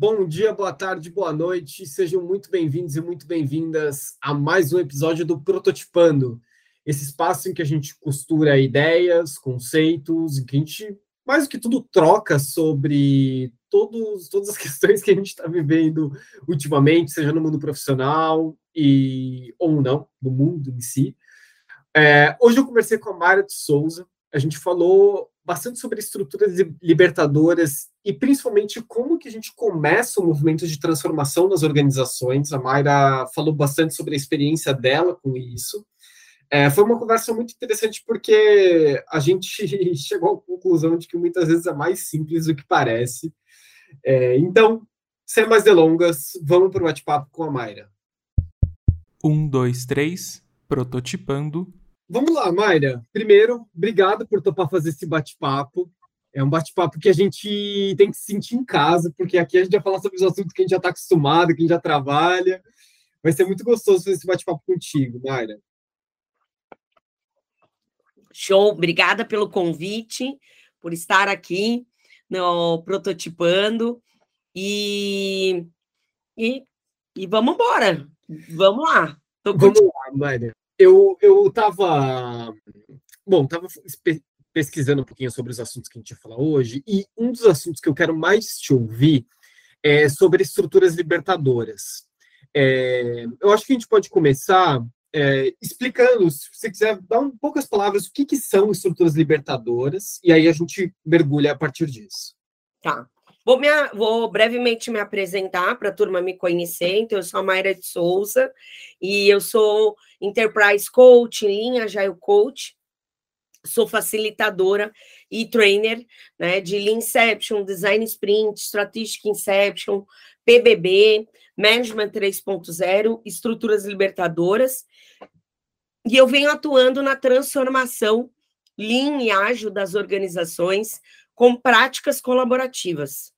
Bom dia, boa tarde, boa noite. Sejam muito bem-vindos e muito bem-vindas a mais um episódio do Prototipando. Esse espaço em que a gente costura ideias, conceitos, em que a gente, mais do que tudo, troca sobre todos, todas as questões que a gente está vivendo ultimamente, seja no mundo profissional e ou não, no mundo em si. É, hoje eu conversei com a Mara de Souza. A gente falou bastante sobre estruturas libertadoras e principalmente como que a gente começa o movimento de transformação nas organizações. A Mayra falou bastante sobre a experiência dela com isso. É, foi uma conversa muito interessante porque a gente chegou à conclusão de que muitas vezes é mais simples do que parece. É, então, sem mais delongas, vamos para o bate-papo com a Mayra. Um, dois, três, prototipando Vamos lá, Mayra. Primeiro, obrigado por topar fazer esse bate-papo. É um bate-papo que a gente tem que se sentir em casa, porque aqui a gente vai falar sobre os assuntos que a gente já está acostumado, que a gente já trabalha. Vai ser muito gostoso fazer esse bate-papo contigo, Mayra. Show, obrigada pelo convite, por estar aqui no Prototipando. E, e, e vamos embora. Vamos lá. Vamos lá, Mayra eu eu estava bom, estava pesquisando um pouquinho sobre os assuntos que a gente ia falar hoje e um dos assuntos que eu quero mais te ouvir é sobre estruturas libertadoras. É, eu acho que a gente pode começar é, explicando, se você quiser dar um poucas palavras, o que, que são estruturas libertadoras, e aí a gente mergulha a partir disso. Tá. Vou, me, vou brevemente me apresentar para a turma me conhecer. Então, eu sou a Mayra de Souza e eu sou Enterprise Coach, linha Agile Coach. Sou facilitadora e trainer né, de Lean Inception, Design Sprint, Strategic Inception, PBB, Management 3.0, Estruturas Libertadoras. E eu venho atuando na transformação Lean e ágil das organizações com práticas colaborativas,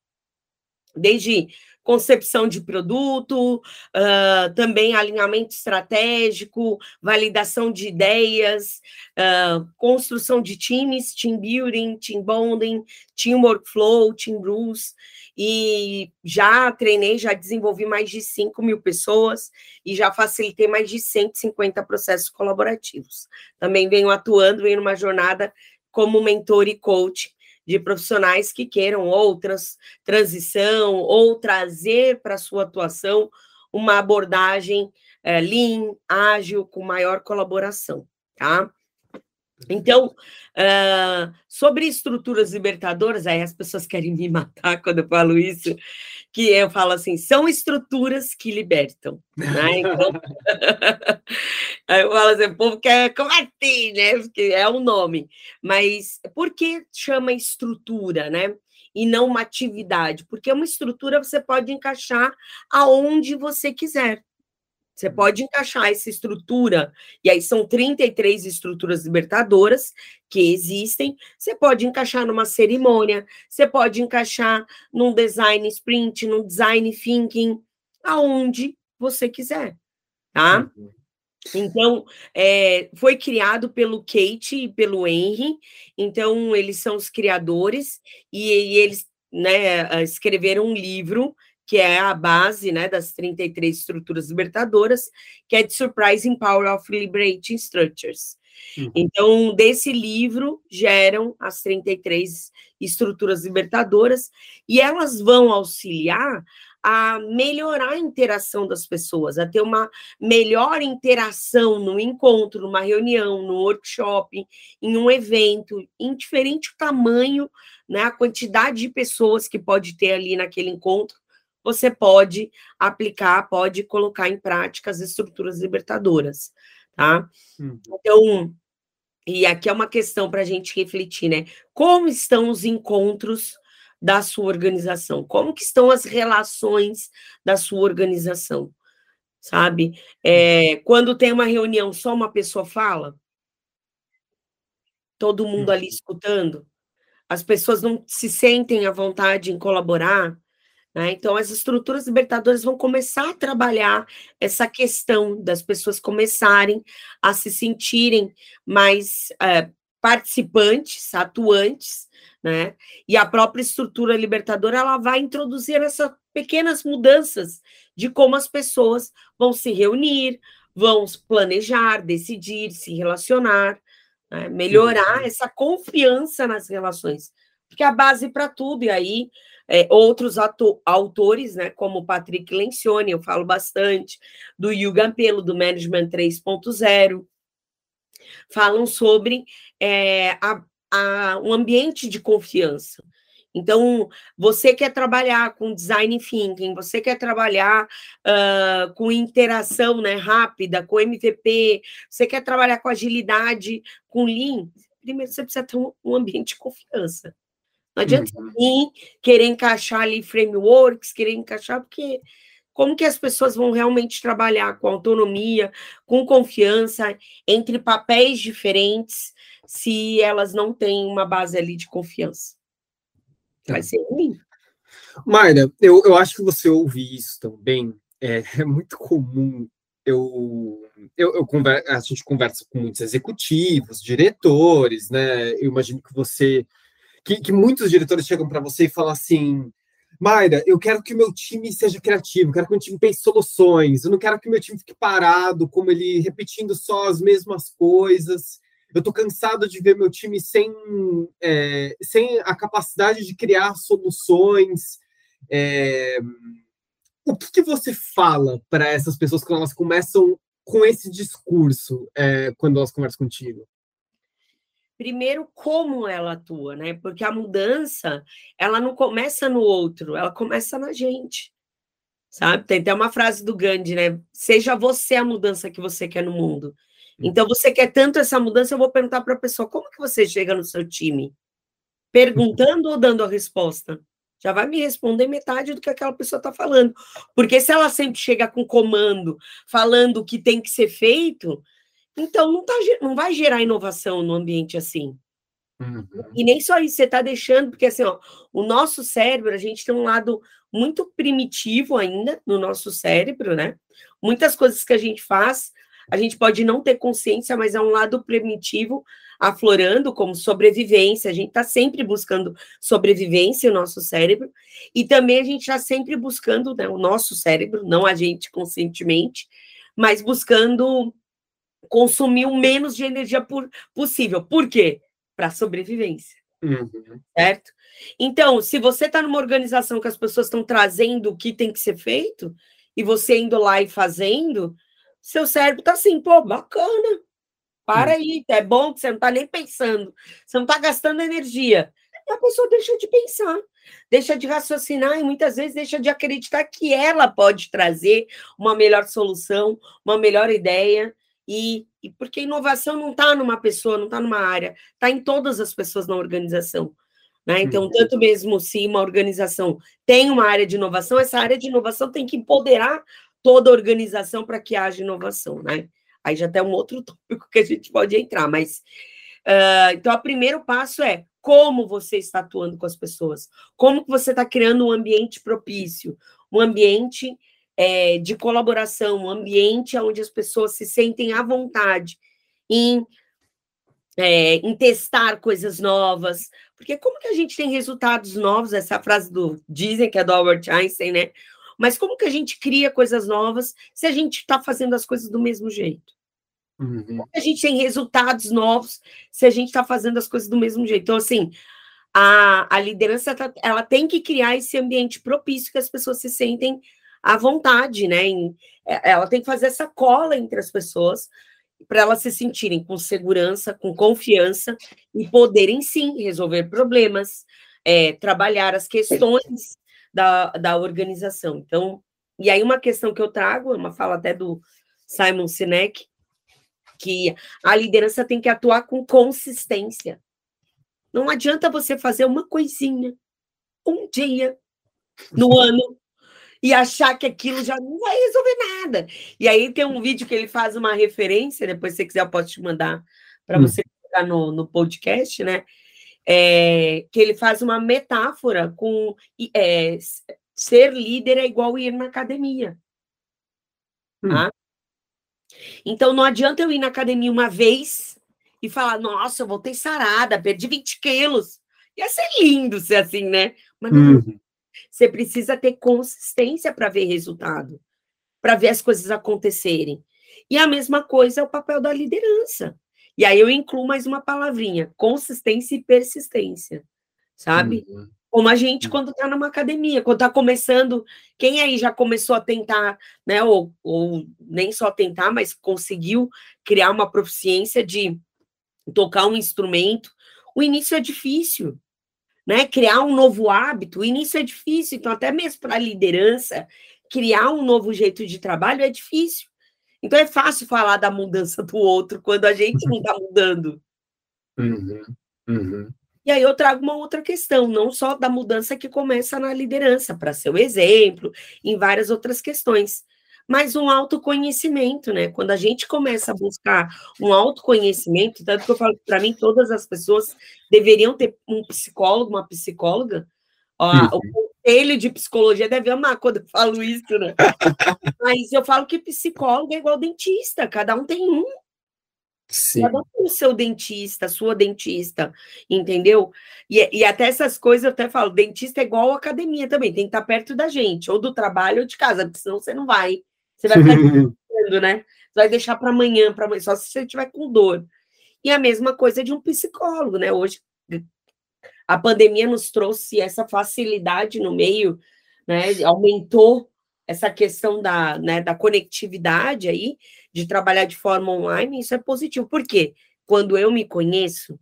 desde concepção de produto, uh, também alinhamento estratégico, validação de ideias, uh, construção de times, team building, team bonding, team workflow, team rules, e já treinei, já desenvolvi mais de 5 mil pessoas e já facilitei mais de 150 processos colaborativos. Também venho atuando em uma jornada como mentor e coach de profissionais que queiram outras transição ou trazer para sua atuação uma abordagem é, lean, ágil, com maior colaboração, tá? Então, uh, sobre estruturas libertadoras, aí as pessoas querem me matar quando eu falo isso, que eu falo assim, são estruturas que libertam, né? Então, aí eu falo assim, o povo quer, como assim, né? Porque é o um nome. Mas por que chama estrutura, né? E não uma atividade? Porque uma estrutura você pode encaixar aonde você quiser. Você pode encaixar essa estrutura, e aí são 33 estruturas libertadoras que existem. Você pode encaixar numa cerimônia, você pode encaixar num design sprint, num design thinking, aonde você quiser, tá? Uhum. Então, é, foi criado pelo Kate e pelo Henry, então eles são os criadores, e, e eles né, escreveram um livro que é a base né, das 33 estruturas libertadoras, que é de Surprising Power of Liberating Structures. Uhum. Então, desse livro geram as 33 estruturas libertadoras e elas vão auxiliar a melhorar a interação das pessoas, a ter uma melhor interação no encontro, numa reunião, no workshop, em um evento, indiferente o tamanho, né, a quantidade de pessoas que pode ter ali naquele encontro, você pode aplicar, pode colocar em prática as estruturas libertadoras, tá? Uhum. Então, e aqui é uma questão para a gente refletir, né? Como estão os encontros da sua organização? Como que estão as relações da sua organização? Sabe? É, quando tem uma reunião, só uma pessoa fala? Todo mundo ali uhum. escutando? As pessoas não se sentem à vontade em colaborar? Né? Então, as estruturas libertadoras vão começar a trabalhar essa questão das pessoas começarem a se sentirem mais é, participantes, atuantes né? E a própria estrutura libertadora ela vai introduzir essas pequenas mudanças de como as pessoas vão se reunir, vão planejar, decidir, se relacionar, né? melhorar essa confiança nas relações, porque é a base para tudo. E aí é, outros autores, né, como Patrick Lencioni, eu falo bastante, do Yuga Pelo, do Management 3.0, falam sobre é, a, a, um ambiente de confiança. Então, você quer trabalhar com design thinking, você quer trabalhar uh, com interação né, rápida, com MVP, você quer trabalhar com agilidade, com Lean, primeiro você precisa ter um, um ambiente de confiança. Não adianta uhum. querer encaixar ali frameworks, querer encaixar, porque como que as pessoas vão realmente trabalhar com autonomia, com confiança, entre papéis diferentes, se elas não têm uma base ali de confiança. Vai é. ser ruim. Mayra, eu, eu acho que você ouve isso também. É, é muito comum. Eu, eu, eu conver, a gente conversa com muitos executivos, diretores, né? Eu imagino que você, que, que muitos diretores chegam para você e falam assim: Mayra, eu quero que o meu time seja criativo, quero que o meu time pense soluções, eu não quero que o meu time fique parado, como ele repetindo só as mesmas coisas. Eu estou cansado de ver meu time sem, é, sem a capacidade de criar soluções. É, o que, que, você fala para essas pessoas quando elas começam com esse discurso, é, quando elas conversam contigo? Primeiro, como ela atua, né? Porque a mudança, ela não começa no outro, ela começa na gente. Sabe? Tem até uma frase do Gandhi, né? Seja você a mudança que você quer no mundo. Então, você quer tanto essa mudança, eu vou perguntar para a pessoa: como que você chega no seu time? Perguntando ou dando a resposta? Já vai me responder metade do que aquela pessoa está falando. Porque se ela sempre chega com comando, falando o que tem que ser feito, então não, tá, não vai gerar inovação no ambiente assim. Uhum. E nem só isso, você está deixando, porque assim, ó, o nosso cérebro, a gente tem um lado muito primitivo ainda no nosso cérebro, né? Muitas coisas que a gente faz, a gente pode não ter consciência, mas é um lado primitivo aflorando como sobrevivência. A gente está sempre buscando sobrevivência, o nosso cérebro, e também a gente está sempre buscando, né, o nosso cérebro, não a gente conscientemente, mas buscando consumir o menos de energia por, possível. Por quê? Para sobrevivência. Uhum. Certo? Então, se você está numa organização que as pessoas estão trazendo o que tem que ser feito, e você indo lá e fazendo, seu cérebro tá assim, pô, bacana. Para aí, é bom que você não tá nem pensando, você não tá gastando energia. E a pessoa deixa de pensar, deixa de raciocinar e muitas vezes deixa de acreditar que ela pode trazer uma melhor solução, uma melhor ideia. E, e porque inovação não está numa pessoa, não está numa área, está em todas as pessoas na organização. Né? Então, uhum. tanto mesmo se uma organização tem uma área de inovação, essa área de inovação tem que empoderar toda organização para que haja inovação, né? Aí já tem um outro tópico que a gente pode entrar, mas uh, então o primeiro passo é como você está atuando com as pessoas, como você está criando um ambiente propício, um ambiente é, de colaboração, um ambiente onde as pessoas se sentem à vontade em, é, em testar coisas novas, porque como que a gente tem resultados novos? Essa frase do dizem que é do Albert Einstein, né? Mas como que a gente cria coisas novas se a gente está fazendo as coisas do mesmo jeito? Uhum. Como a gente tem resultados novos se a gente está fazendo as coisas do mesmo jeito? Então, assim, a, a liderança tá, ela tem que criar esse ambiente propício que as pessoas se sentem à vontade, né? Em, é, ela tem que fazer essa cola entre as pessoas para elas se sentirem com segurança, com confiança e poderem sim resolver problemas, é, trabalhar as questões da, da organização. Então, e aí uma questão que eu trago, uma fala até do Simon Sinek, que a liderança tem que atuar com consistência. Não adianta você fazer uma coisinha, um dia, no ano, e achar que aquilo já não vai resolver nada. E aí tem um vídeo que ele faz uma referência, depois se você quiser eu posso te mandar para hum. você no, no podcast, né? é, que ele faz uma metáfora com é, ser líder é igual ir na academia. Hum. Tá? Então não adianta eu ir na academia uma vez e falar, nossa, eu voltei sarada, perdi 20 quilos. Ia ser lindo ser assim, né? Mas não. Uhum. Você precisa ter consistência para ver resultado, para ver as coisas acontecerem. E a mesma coisa é o papel da liderança. E aí eu incluo mais uma palavrinha: consistência e persistência, sabe? Uhum. Como a gente, quando está numa academia, quando está começando, quem aí já começou a tentar, né? Ou, ou nem só tentar, mas conseguiu criar uma proficiência de tocar um instrumento. O início é difícil, né? Criar um novo hábito, o início é difícil. Então, até mesmo para a liderança, criar um novo jeito de trabalho é difícil. Então, é fácil falar da mudança do outro quando a gente não está mudando. Uhum, uhum. E aí eu trago uma outra questão, não só da mudança que começa na liderança, para ser o exemplo, em várias outras questões, mas um autoconhecimento, né? Quando a gente começa a buscar um autoconhecimento, tanto que eu falo para mim, todas as pessoas deveriam ter um psicólogo, uma psicóloga. Ó, uhum. O conselho de psicologia deve amar quando eu falo isso, né? mas eu falo que psicólogo é igual dentista, cada um tem um. Sim. Cada um tem o seu dentista, sua dentista, entendeu? E, e até essas coisas eu até falo, dentista é igual academia também, tem que estar perto da gente, ou do trabalho ou de casa, porque senão você não vai. Você vai ficar pensando, né? Você vai deixar para amanhã, para amanhã, só se você tiver com dor. E a mesma coisa de um psicólogo, né? Hoje a pandemia nos trouxe essa facilidade no meio, né? Aumentou essa questão da, né, da conectividade aí, de trabalhar de forma online, isso é positivo. Por quê? Quando eu me conheço,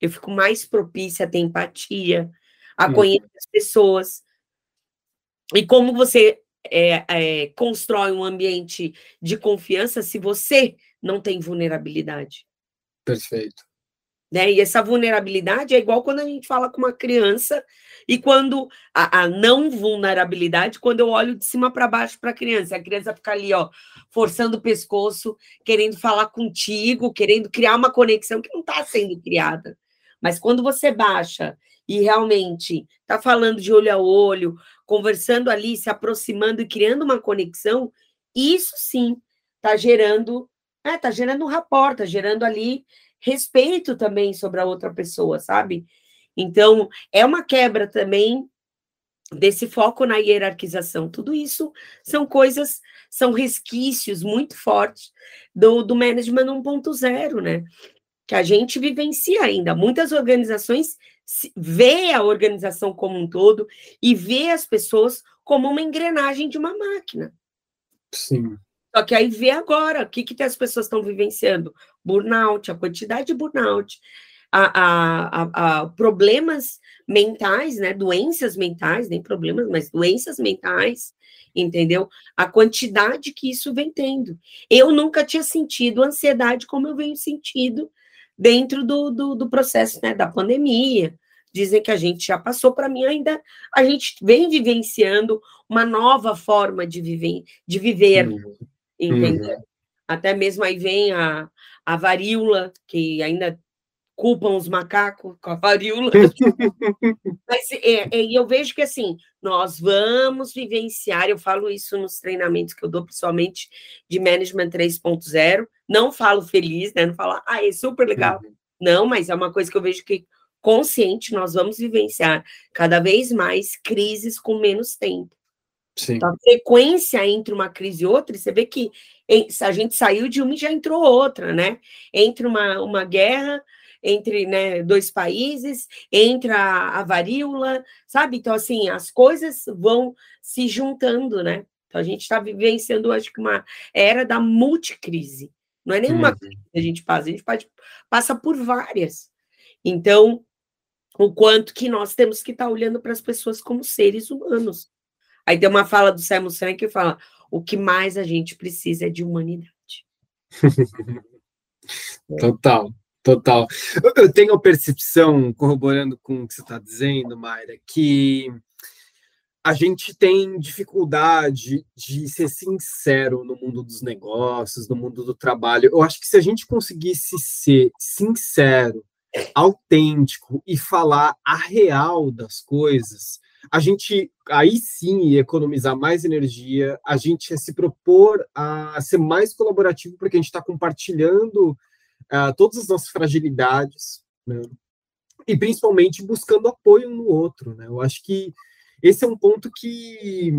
eu fico mais propícia a ter empatia, a conhecer as pessoas. E como você é, é, constrói um ambiente de confiança se você não tem vulnerabilidade? Perfeito. Né? E essa vulnerabilidade é igual quando a gente fala com uma criança e quando a, a não vulnerabilidade, quando eu olho de cima para baixo para a criança, a criança fica ali, ó, forçando o pescoço, querendo falar contigo, querendo criar uma conexão que não está sendo criada. Mas quando você baixa e realmente está falando de olho a olho, conversando ali, se aproximando e criando uma conexão, isso sim está gerando, é, tá gerando um rapport, está gerando ali respeito também sobre a outra pessoa, sabe? Então, é uma quebra também desse foco na hierarquização. Tudo isso são coisas, são resquícios muito fortes do, do management 1.0, né? Que a gente vivencia ainda. Muitas organizações vê a organização como um todo e vê as pessoas como uma engrenagem de uma máquina. Sim. Só que aí vê agora o que, que as pessoas estão vivenciando: burnout, a quantidade de burnout, a, a, a, problemas mentais, né? Doenças mentais, nem problemas, mas doenças mentais, entendeu? A quantidade que isso vem tendo. Eu nunca tinha sentido ansiedade como eu venho sentindo dentro do, do, do processo né, da pandemia. Dizem que a gente já passou, para mim ainda a gente vem vivenciando uma nova forma de viver, de viver uhum entendeu? Uhum. Até mesmo aí vem a, a varíola, que ainda culpam os macacos com a varíola. Mas é, é, eu vejo que assim, nós vamos vivenciar, eu falo isso nos treinamentos que eu dou, principalmente de Management 3.0. Não falo feliz, né? Não falo, ah, é super legal. Uhum. Não, mas é uma coisa que eu vejo que consciente nós vamos vivenciar cada vez mais crises com menos tempo. Sim. Então, a frequência entre uma crise e outra, você vê que a gente saiu de uma e já entrou outra, né? Entre uma, uma guerra, entre né, dois países, entre a, a varíola, sabe? Então, assim, as coisas vão se juntando, né? Então, a gente está vivenciando, acho que, uma era da multicrise. Não é nenhuma uhum. crise que a gente passa, a gente pode, passa por várias. Então, o quanto que nós temos que estar tá olhando para as pessoas como seres humanos. Aí tem uma fala do Simon Sinek que fala: o que mais a gente precisa é de humanidade. total, total. Eu tenho a percepção, corroborando com o que você está dizendo, Mayra, que a gente tem dificuldade de ser sincero no mundo dos negócios, no mundo do trabalho. Eu acho que se a gente conseguisse ser sincero, autêntico e falar a real das coisas, a gente aí sim ia economizar mais energia, a gente ia se propor a ser mais colaborativo, porque a gente está compartilhando uh, todas as nossas fragilidades, né? e principalmente buscando apoio um no outro, né? Eu acho que esse é um ponto que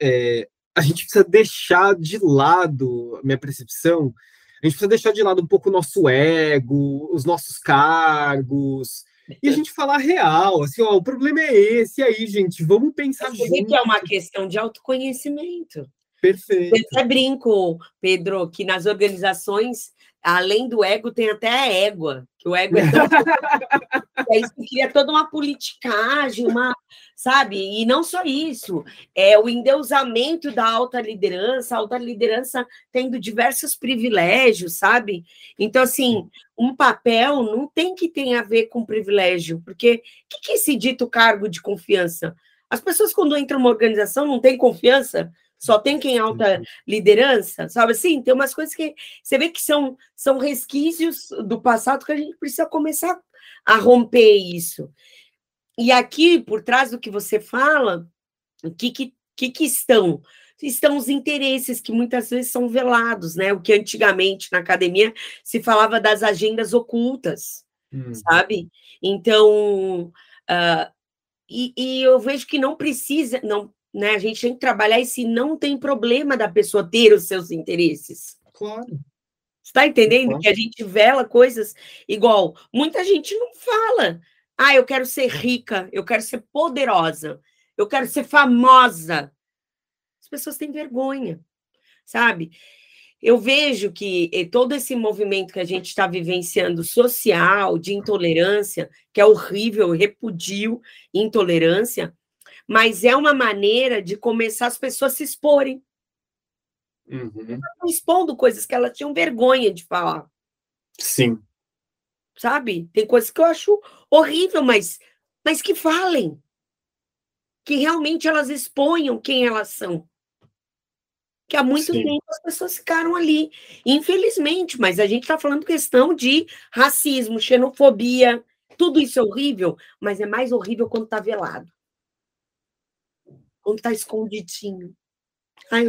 é, a gente precisa deixar de lado, minha percepção, a gente precisa deixar de lado um pouco o nosso ego, os nossos cargos, e a gente falar real, assim, ó, o problema é esse, e aí, gente, vamos pensar Você junto. que é uma questão de autoconhecimento. Perfeito. Eu até brinco, Pedro, que nas organizações, além do ego, tem até a égua, que o ego é tão... cria toda uma politicagem, uma, sabe? E não só isso, é o endeusamento da alta liderança, a alta liderança tendo diversos privilégios, sabe? Então, assim, um papel não tem que ter a ver com privilégio, porque o que, que é esse dito cargo de confiança? As pessoas, quando entram numa organização, não têm confiança, só tem quem alta liderança, sabe assim? Tem umas coisas que você vê que são, são resquícios do passado que a gente precisa começar a romper isso. E aqui, por trás do que você fala, o que, que, que, que estão? Estão os interesses que muitas vezes são velados, né? O que antigamente na academia se falava das agendas ocultas, hum. sabe? Então, uh, e, e, eu vejo que não precisa, não, né? A gente tem que trabalhar e se não tem problema da pessoa ter os seus interesses. Claro. Está entendendo claro. que a gente vela coisas igual? Muita gente não fala. Ah, eu quero ser rica, eu quero ser poderosa, eu quero ser famosa. As pessoas têm vergonha, sabe? Eu vejo que eh, todo esse movimento que a gente está vivenciando social, de intolerância, que é horrível, eu repudio intolerância, mas é uma maneira de começar as pessoas a se exporem. Uhum. Expondo coisas que elas tinham vergonha de falar. Sim. Sabe? Tem coisas que eu acho horrível, mas, mas que falem. Que realmente elas exponham quem elas são. Que há muito Sim. tempo as pessoas ficaram ali. Infelizmente, mas a gente está falando questão de racismo, xenofobia. Tudo isso é horrível, mas é mais horrível quando está velado quando está escondidinho. Ai,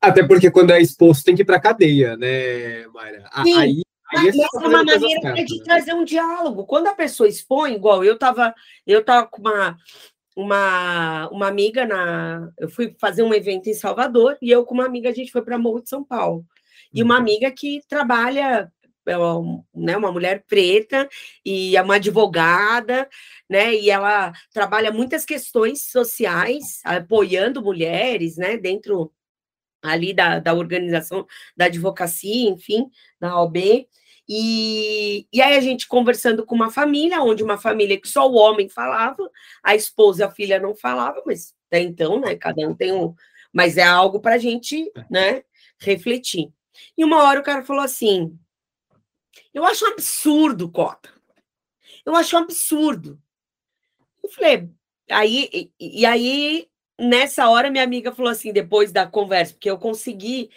Até porque quando é exposto tem que ir para cadeia, né, Mayra? Sim. Aí, aí é, é uma maneira de né? trazer um diálogo. Quando a pessoa expõe, igual eu estava eu tava com uma, uma, uma amiga na. Eu fui fazer um evento em Salvador e eu com uma amiga a gente foi para Morro de São Paulo. E uma uhum. amiga que trabalha uma, né, uma mulher preta e é uma advogada, né? E ela trabalha muitas questões sociais, apoiando mulheres, né? Dentro ali da, da organização da advocacia, enfim, da OB. E, e aí a gente conversando com uma família, onde uma família que só o homem falava, a esposa e a filha não falavam, mas até então, né? Cada um tem um. Mas é algo para a gente, é. né? Refletir. E uma hora o cara falou assim: eu acho um absurdo, Cota. Eu acho um absurdo. Eu falei, aí, e, e aí, nessa hora, minha amiga falou assim, depois da conversa, porque eu consegui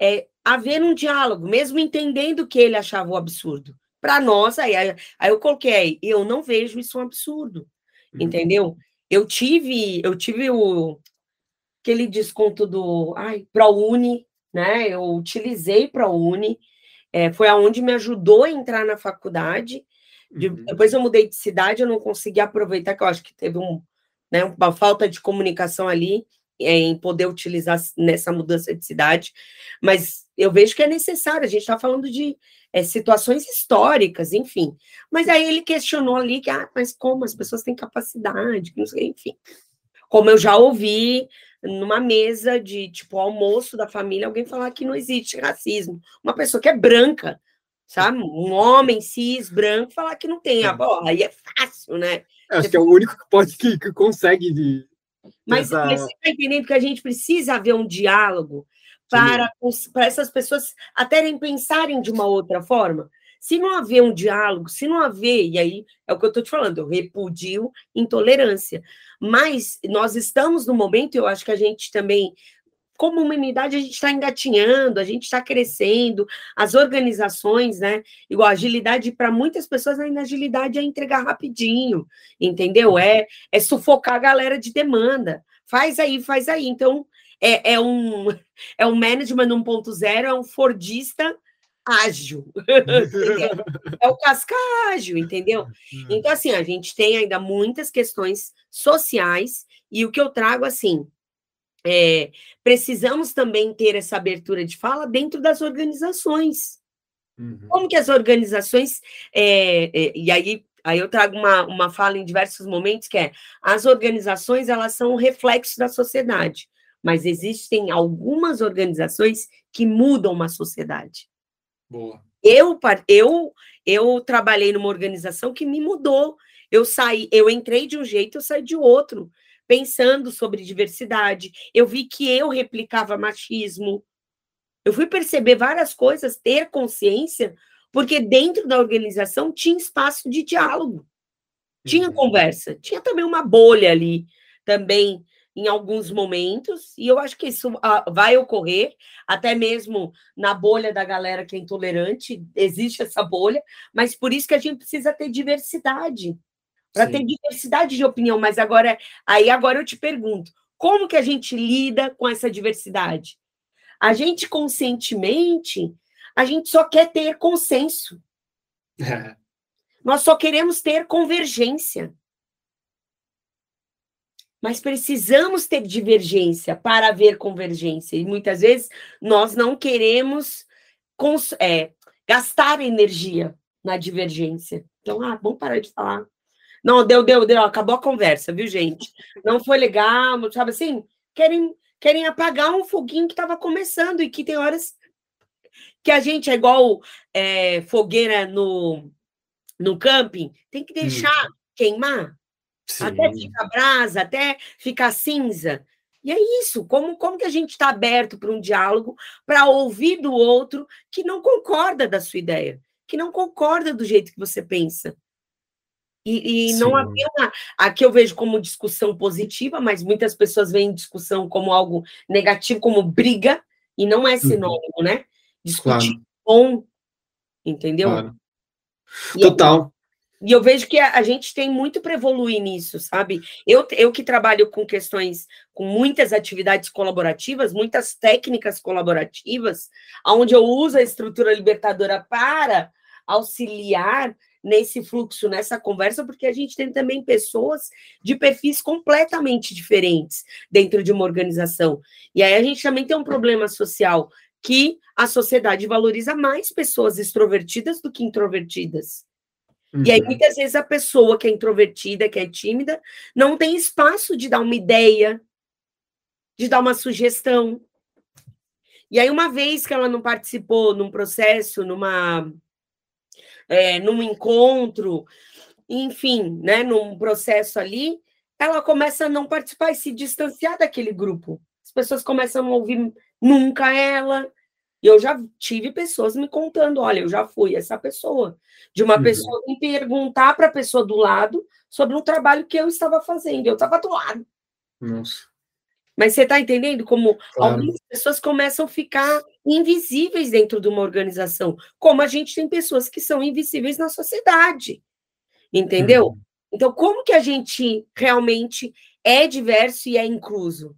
é, haver um diálogo, mesmo entendendo que ele achava o absurdo. Para nós, aí, aí, aí eu coloquei, eu não vejo isso um absurdo, uhum. entendeu? Eu tive, eu tive o aquele desconto do ai, ProUni, né? Eu utilizei ProUni, é, foi aonde me ajudou a entrar na faculdade. De, uhum. Depois eu mudei de cidade, eu não consegui aproveitar, que eu acho que teve um, né, uma falta de comunicação ali é, em poder utilizar nessa mudança de cidade, mas eu vejo que é necessário, a gente está falando de é, situações históricas, enfim. Mas aí ele questionou ali que, ah, mas como as pessoas têm capacidade, não sei, enfim. Como eu já ouvi numa mesa de tipo almoço da família, alguém falar que não existe racismo. Uma pessoa que é branca, sabe? Um homem cis branco falar que não tem. Ah, bom, aí é fácil, né? Acho que é o único que pode que, que consegue de. Mas essa... você está entendendo que a gente precisa haver um diálogo para, para essas pessoas até pensarem de uma outra forma. Se não haver um diálogo, se não haver, e aí é o que eu estou te falando, eu repudio intolerância. Mas nós estamos no momento, eu acho que a gente também, como humanidade, a gente está engatinhando, a gente está crescendo, as organizações, né? Igual agilidade, para muitas pessoas, ainda agilidade é entregar rapidinho, entendeu? É, é sufocar a galera de demanda. Faz aí, faz aí. Então, é, é um, é um management 1.0, é um Fordista ágil. é o casca ágil, entendeu? Hum. Então, assim, a gente tem ainda muitas questões sociais, e o que eu trago, assim, é, precisamos também ter essa abertura de fala dentro das organizações. Uhum. Como que as organizações, é, é, e aí, aí eu trago uma, uma fala em diversos momentos, que é, as organizações, elas são o reflexo da sociedade, mas existem algumas organizações que mudam uma sociedade. Boa. Eu, eu, eu trabalhei numa organização que me mudou. Eu saí, eu entrei de um jeito, eu saí de outro, pensando sobre diversidade. Eu vi que eu replicava machismo. Eu fui perceber várias coisas, ter consciência, porque dentro da organização tinha espaço de diálogo, tinha uhum. conversa, tinha também uma bolha ali, também em alguns momentos, e eu acho que isso ah, vai ocorrer, até mesmo na bolha da galera que é intolerante, existe essa bolha, mas por isso que a gente precisa ter diversidade, para ter diversidade de opinião. Mas agora, aí agora eu te pergunto, como que a gente lida com essa diversidade? A gente conscientemente, a gente só quer ter consenso. Nós só queremos ter convergência. Mas precisamos ter divergência para haver convergência. E muitas vezes nós não queremos é, gastar energia na divergência. Então, ah, vamos parar de falar. Não, deu, deu, deu, acabou a conversa, viu, gente? Não foi legal, sabe assim? Querem, querem apagar um foguinho que estava começando e que tem horas que a gente é igual é, fogueira no, no camping, tem que deixar hum. queimar. Sim. Até ficar brasa, até ficar cinza. E é isso, como, como que a gente está aberto para um diálogo, para ouvir do outro que não concorda da sua ideia, que não concorda do jeito que você pensa. E, e não uma. Aqui eu vejo como discussão positiva, mas muitas pessoas veem discussão como algo negativo, como briga, e não é uhum. sinônimo, né? Discutir claro. bom, entendeu? Claro. Total. E eu vejo que a, a gente tem muito para evoluir nisso, sabe? Eu, eu que trabalho com questões, com muitas atividades colaborativas, muitas técnicas colaborativas, onde eu uso a estrutura libertadora para auxiliar nesse fluxo, nessa conversa, porque a gente tem também pessoas de perfis completamente diferentes dentro de uma organização. E aí a gente também tem um problema social que a sociedade valoriza mais pessoas extrovertidas do que introvertidas. Uhum. E aí, uhum. muitas vezes, a pessoa que é introvertida, que é tímida, não tem espaço de dar uma ideia, de dar uma sugestão. E aí, uma vez que ela não participou num processo, numa, é, num encontro, enfim, né, num processo ali, ela começa a não participar e se distanciar daquele grupo. As pessoas começam a ouvir nunca ela, e eu já tive pessoas me contando: olha, eu já fui essa pessoa. De uma uhum. pessoa me perguntar para a pessoa do lado sobre um trabalho que eu estava fazendo. Eu estava do lado. Nossa. Mas você está entendendo como claro. algumas pessoas começam a ficar invisíveis dentro de uma organização, como a gente tem pessoas que são invisíveis na sociedade. Entendeu? Uhum. Então, como que a gente realmente é diverso e é incluso?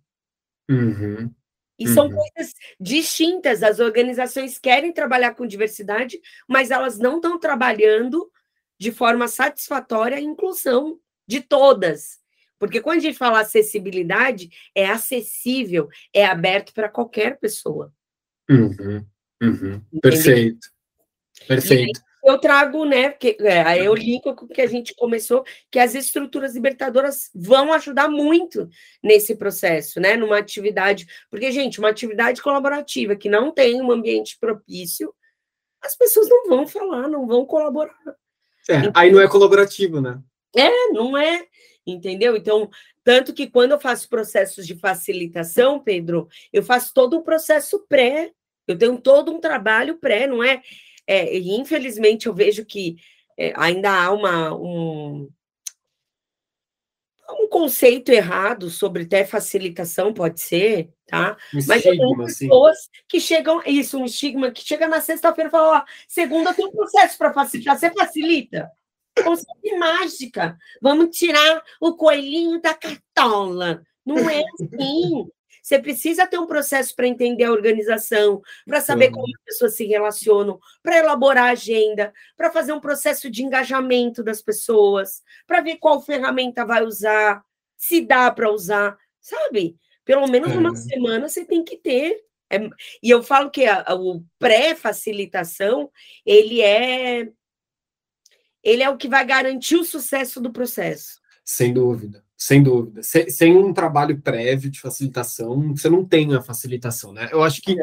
Uhum. E uhum. são coisas distintas. As organizações querem trabalhar com diversidade, mas elas não estão trabalhando de forma satisfatória a inclusão de todas. Porque quando a gente fala acessibilidade, é acessível, é aberto para qualquer pessoa. Uhum. Uhum. Perfeito. Perfeito eu trago, né? Porque, é, aí eu linko com o que a gente começou, que as estruturas libertadoras vão ajudar muito nesse processo, né? Numa atividade. Porque, gente, uma atividade colaborativa que não tem um ambiente propício, as pessoas não vão falar, não vão colaborar. É, então, aí não é colaborativo, né? É, não é. Entendeu? Então, tanto que quando eu faço processos de facilitação, Pedro, eu faço todo um processo pré. Eu tenho todo um trabalho pré, não é? É, e infelizmente eu vejo que é, ainda há uma, um, um conceito errado sobre até facilitação, pode ser, tá? Um Mas estigma, tem pessoas sim. que chegam, isso, um estigma, que chega na sexta-feira e fala, ó, segunda tem um processo para facilitar, você facilita? Conceito mágica, vamos tirar o coelhinho da cartola. Não é assim. Você precisa ter um processo para entender a organização, para saber como as pessoas se relacionam, para elaborar a agenda, para fazer um processo de engajamento das pessoas, para ver qual ferramenta vai usar, se dá para usar, sabe? Pelo menos uma é. semana você tem que ter. É, e eu falo que a, a, o pré-facilitação, ele é ele é o que vai garantir o sucesso do processo. Sem dúvida, sem dúvida. Sem, sem um trabalho prévio de facilitação, você não tem a facilitação, né? Eu acho que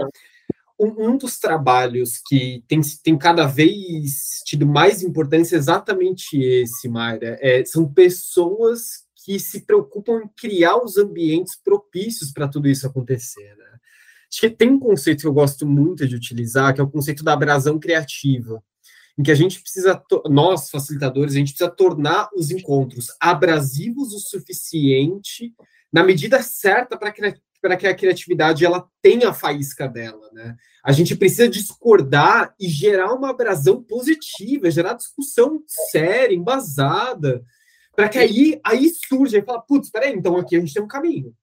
um, um, dos trabalhos que tem, tem cada vez tido mais importância é exatamente esse, Mayra. É, são pessoas que se preocupam em criar os ambientes propícios para tudo isso acontecer, né? Acho que tem um conceito que eu gosto muito de utilizar, que é o conceito da abrasão criativa em que a gente precisa, nós facilitadores, a gente precisa tornar os encontros abrasivos o suficiente, na medida certa para para que a criatividade ela tenha a faísca dela, né? A gente precisa discordar e gerar uma abrasão positiva, gerar discussão séria, embasada, para que aí aí surja e fala, putz, peraí, então aqui a gente tem um caminho.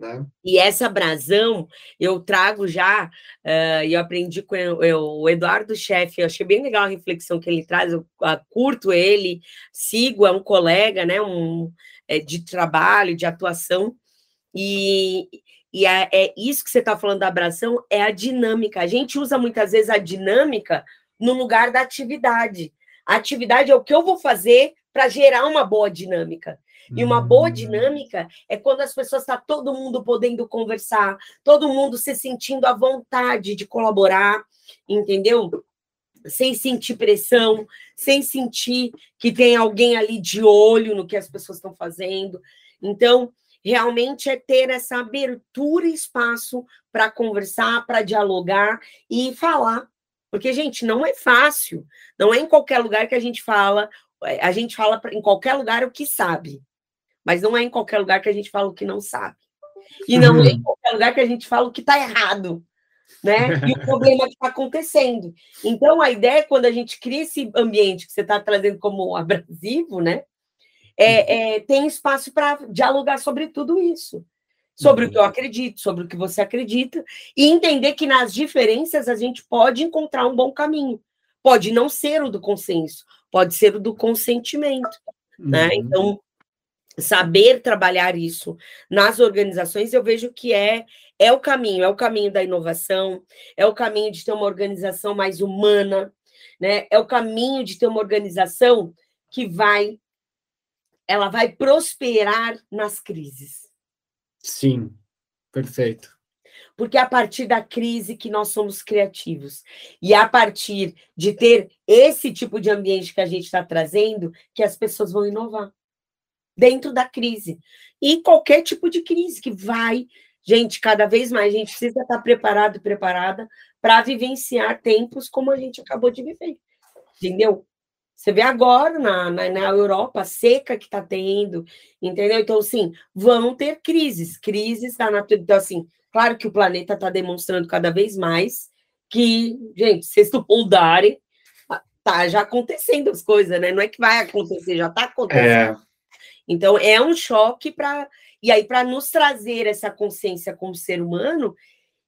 Né? E essa brasão eu trago já, uh, eu aprendi com eu, o Eduardo Chefe, eu achei bem legal a reflexão que ele traz, eu uh, curto ele, sigo, é um colega, né, um, é, de trabalho, de atuação, e, e é, é isso que você está falando da abração, é a dinâmica. A gente usa muitas vezes a dinâmica no lugar da atividade. A atividade é o que eu vou fazer para gerar uma boa dinâmica. E uma boa dinâmica é quando as pessoas tá todo mundo podendo conversar, todo mundo se sentindo à vontade de colaborar, entendeu? Sem sentir pressão, sem sentir que tem alguém ali de olho no que as pessoas estão fazendo. Então, realmente é ter essa abertura e espaço para conversar, para dialogar e falar. Porque, gente, não é fácil. Não é em qualquer lugar que a gente fala, a gente fala em qualquer lugar o que sabe. Mas não é em qualquer lugar que a gente fala o que não sabe. E não uhum. é em qualquer lugar que a gente fala o que está errado. Né? E o problema que está acontecendo. Então, a ideia é quando a gente cria esse ambiente que você está trazendo como abrasivo, né? É, é, tem espaço para dialogar sobre tudo isso. Sobre o que eu acredito, sobre o que você acredita, e entender que nas diferenças a gente pode encontrar um bom caminho. Pode não ser o do consenso, pode ser o do consentimento. Né? Uhum. Então, saber trabalhar isso nas organizações, eu vejo que é é o caminho, é o caminho da inovação, é o caminho de ter uma organização mais humana, né? É o caminho de ter uma organização que vai ela vai prosperar nas crises. Sim, perfeito. Porque é a partir da crise que nós somos criativos. E é a partir de ter esse tipo de ambiente que a gente está trazendo que as pessoas vão inovar dentro da crise. E qualquer tipo de crise que vai. Gente, cada vez mais a gente precisa estar preparado e preparada para vivenciar tempos como a gente acabou de viver. Entendeu? Você vê agora na, na, na Europa seca que está tendo, entendeu? Então, assim, vão ter crises, crises da natureza. Então, assim, claro que o planeta está demonstrando cada vez mais que, gente, não mudarem, tá já acontecendo as coisas, né? Não é que vai acontecer, já está acontecendo. É. Então, é um choque para. E aí, para nos trazer essa consciência como ser humano,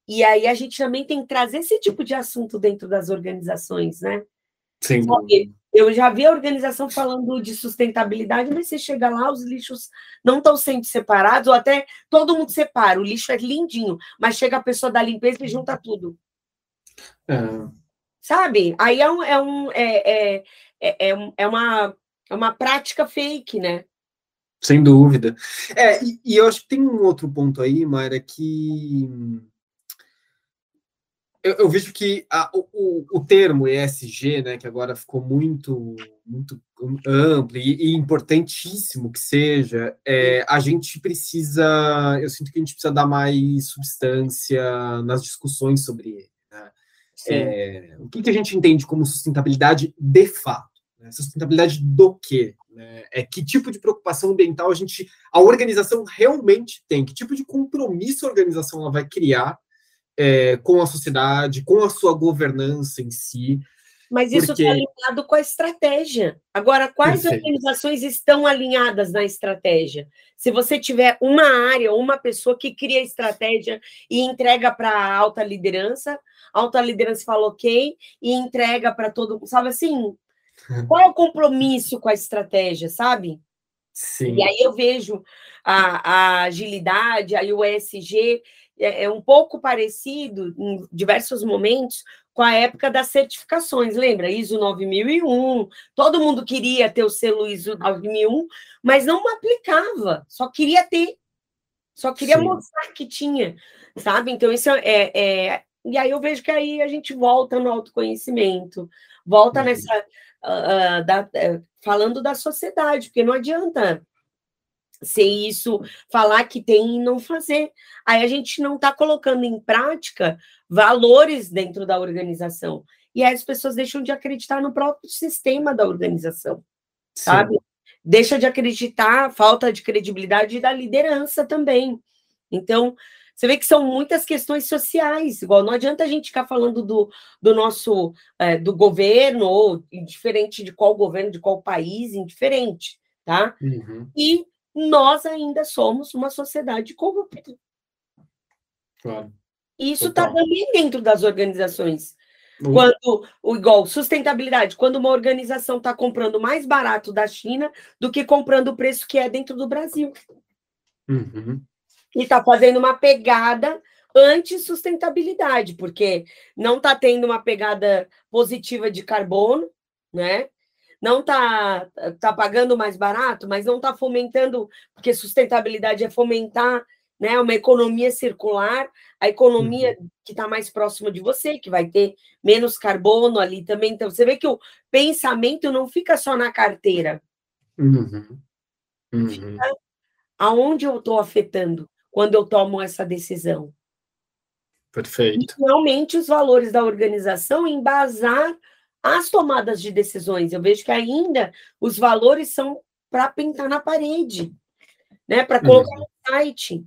e aí a gente também tem que trazer esse tipo de assunto dentro das organizações, né? Sim. Eu já vi a organização falando de sustentabilidade, mas você chega lá, os lixos não estão sendo separados, ou até todo mundo separa, o lixo é lindinho, mas chega a pessoa da limpeza e junta tudo. É. Sabe? Aí é, um, é, um, é, é, é, é, uma, é uma prática fake, né? Sem dúvida. É, e, e, eu acho que tem um outro ponto aí, Mayra, que eu, eu vejo que a, o, o termo ESG, né, que agora ficou muito, muito amplo e, e importantíssimo que seja, é, a gente precisa, eu sinto que a gente precisa dar mais substância nas discussões sobre ele. Né? É, o que, que a gente entende como sustentabilidade de fato? Né? Sustentabilidade do quê? Né? É que tipo de preocupação ambiental a gente, a organização realmente tem? Que tipo de compromisso a organização ela vai criar é, com a sociedade, com a sua governança em si? Mas isso está Porque- alinhado com a estratégia. Agora, quais Perfeito. organizações estão alinhadas na estratégia? Se você tiver uma área, uma pessoa que cria estratégia e entrega para a alta liderança, a alta liderança fala ok e entrega para todo mundo, sabe assim? Qual é o compromisso com a estratégia, sabe? Sim. E aí eu vejo a, a agilidade, aí o ESG é, é um pouco parecido em diversos momentos com a época das certificações, lembra? ISO 9001, todo mundo queria ter o selo ISO 9001, mas não aplicava, só queria ter, só queria Sim. mostrar que tinha, sabe? Então isso é, é- E aí eu vejo que aí a gente volta no autoconhecimento, volta Uhum. nessa... ah, ah, da- eh, falando da sociedade, porque não adianta ser isso, falar que tem e não fazer. Aí a gente não está colocando em prática valores dentro da organização. E aí as pessoas deixam de acreditar no próprio sistema da organização, sim. sabe? Deixa de acreditar, falta de credibilidade da liderança também. Então, você vê que são muitas questões sociais, igual não adianta a gente ficar falando do, do nosso eh, do governo, ou indiferente de qual governo, de qual país, indiferente, tá? Uhum. e nós ainda somos uma sociedade corrupta. Claro. E isso está também dentro das organizações. Uhum. Quando, o igual, sustentabilidade, quando uma organização está comprando mais barato da China do que comprando o preço que é dentro do Brasil. Uhum. E está fazendo uma pegada anti-sustentabilidade, porque não está tendo uma pegada positiva de carbono, né? Não está tá pagando mais barato, mas não está fomentando, porque sustentabilidade é fomentar né, uma economia circular, a economia que está mais próxima de você, que vai ter menos carbono ali também. Então, você vê que o pensamento não fica só na carteira. Uhum. Uhum. Aonde eu estou afetando quando eu tomo essa decisão? Perfeito. realmente os valores da organização embasar as tomadas de decisões. Eu vejo que ainda os valores são para pintar na parede, né? Para colocar no site.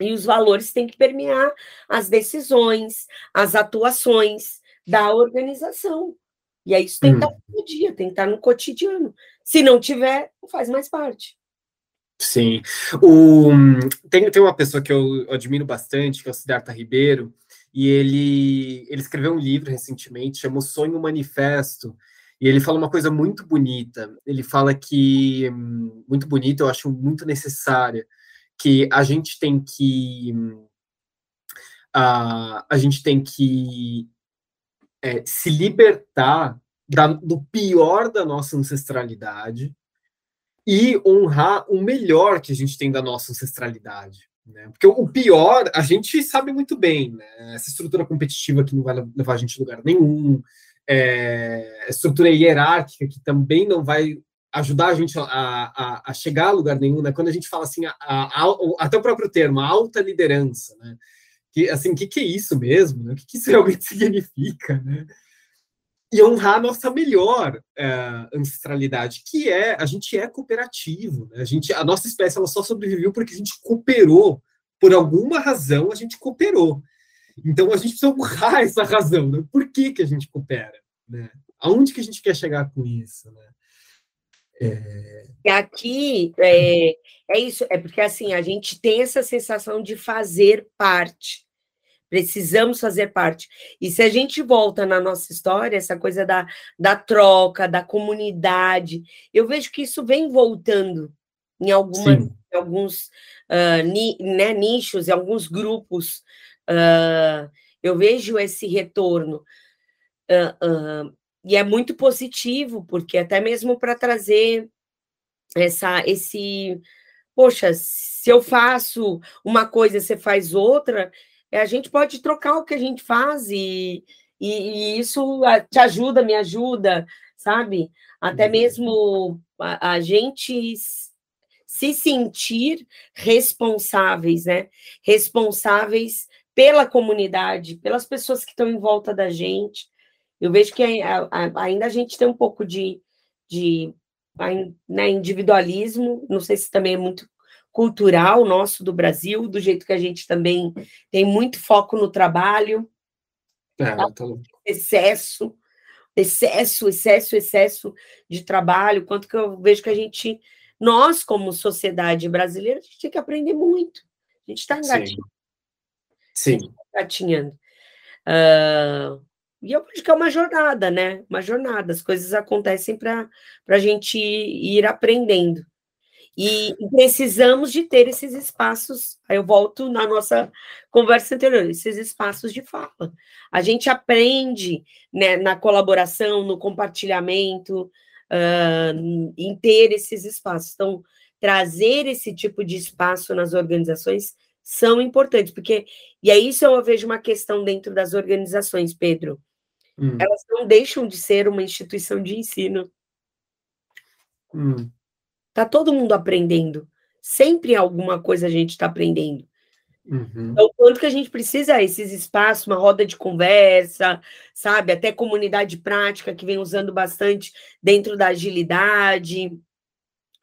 E os valores têm que permear as decisões, as atuações da organização. E aí isso tem que estar no dia, tem que estar no cotidiano. Se não tiver, não faz mais parte. Sim. O, tem, tem uma pessoa que eu admiro bastante, que é o Siddhartha Ribeiro, e ele, ele escreveu um livro recentemente, chamou Sonho Manifesto, e ele fala uma coisa muito bonita. Ele fala que, muito bonita, eu acho muito necessária, que a gente tem que. Uh, a gente tem que é, se libertar da, do pior da nossa ancestralidade e honrar o melhor que a gente tem da nossa ancestralidade. Né? Porque o pior, a gente sabe muito bem, né? essa estrutura competitiva que não vai levar a gente a lugar nenhum, é, estrutura hierárquica que também não vai ajudar a gente a, a, a chegar a lugar nenhum, né? Quando a gente fala assim, a, até o próprio termo, alta liderança, né? Que, assim, o que, que é isso mesmo? Né? O que, que isso realmente significa, né? E honrar a nossa melhor uh, ancestralidade, que é, a gente é cooperativo, né? A, gente, a nossa espécie, ela só sobreviveu porque a gente cooperou, por alguma razão, a gente cooperou. Então, a gente precisa honrar essa razão, né? Por que, que a gente coopera, né? Aonde que a gente quer chegar com isso, né? É... E aqui é, é isso, é porque assim a gente tem essa sensação de fazer parte. Precisamos fazer parte. E se a gente volta na nossa história, essa coisa da, da troca, da comunidade, eu vejo que isso vem voltando em, algumas, em alguns uh, ni, né, nichos, em alguns grupos. Uh, eu vejo esse retorno. Uh, e é muito positivo, porque até mesmo para trazer essa, esse, poxa, se eu faço uma coisa, você faz outra, a gente pode trocar o que a gente faz e, e, e isso te ajuda, me ajuda, sabe? Até mesmo a, a gente se sentir responsáveis, né? Responsáveis pela comunidade, pelas pessoas que estão em volta da gente. Eu vejo que ainda a gente tem um pouco de, de né, individualismo, não sei se também é muito cultural nosso do Brasil, do jeito que a gente também tem muito foco no trabalho, é, tá? excesso, excesso, excesso, excesso de trabalho, quanto que eu vejo que a gente, nós como sociedade brasileira, a gente tem que aprender muito. A gente está engatinhando. Sim. Sim. Tá engatinhando. Uh, e eu acho que é uma jornada, né? Uma jornada. As coisas acontecem para a gente ir aprendendo. E precisamos de ter esses espaços. Aí eu volto na nossa conversa anterior, esses espaços de fala. A gente aprende né, na colaboração, no compartilhamento, uh, em ter esses espaços. Então, trazer esse tipo de espaço nas organizações são importantes, porque, e é isso eu vejo uma questão dentro das organizações, Pedro. Hum. Elas não deixam de ser uma instituição de ensino. Hum. Tá todo mundo aprendendo. Sempre alguma coisa a gente está aprendendo. Uhum. Então, quanto que a gente precisa esses espaços, uma roda de conversa, sabe? Até comunidade prática que vem usando bastante dentro da agilidade,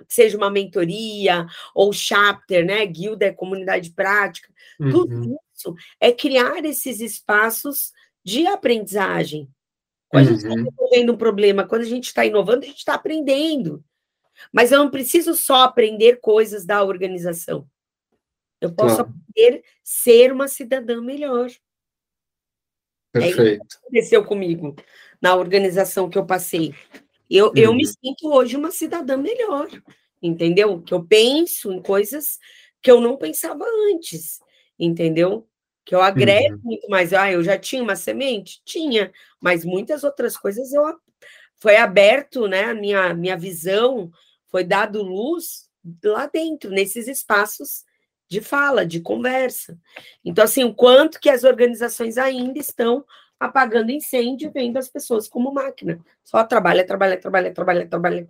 seja uma mentoria ou chapter, né? Guilda é comunidade prática. Uhum. Tudo isso é criar esses espaços de aprendizagem. Quando uhum. a gente está resolvendo um problema, quando a gente está inovando, a gente está aprendendo. Mas eu não preciso só aprender coisas da organização. Eu posso claro. aprender a ser uma cidadã melhor. Perfeito. É isso que aconteceu comigo na organização que eu passei. Eu, uhum. eu me sinto hoje uma cidadã melhor, entendeu? Que eu penso em coisas que eu não pensava antes, entendeu? Que eu agrego uhum. muito mais. Ah, eu já tinha uma semente? Tinha, mas muitas outras coisas eu foi aberto, né? A minha, minha visão foi dado luz lá dentro, nesses espaços de fala, de conversa. Então, assim, o quanto que as organizações ainda estão apagando incêndio, vendo as pessoas como máquina. Só trabalha, trabalha, trabalha, trabalha, trabalha.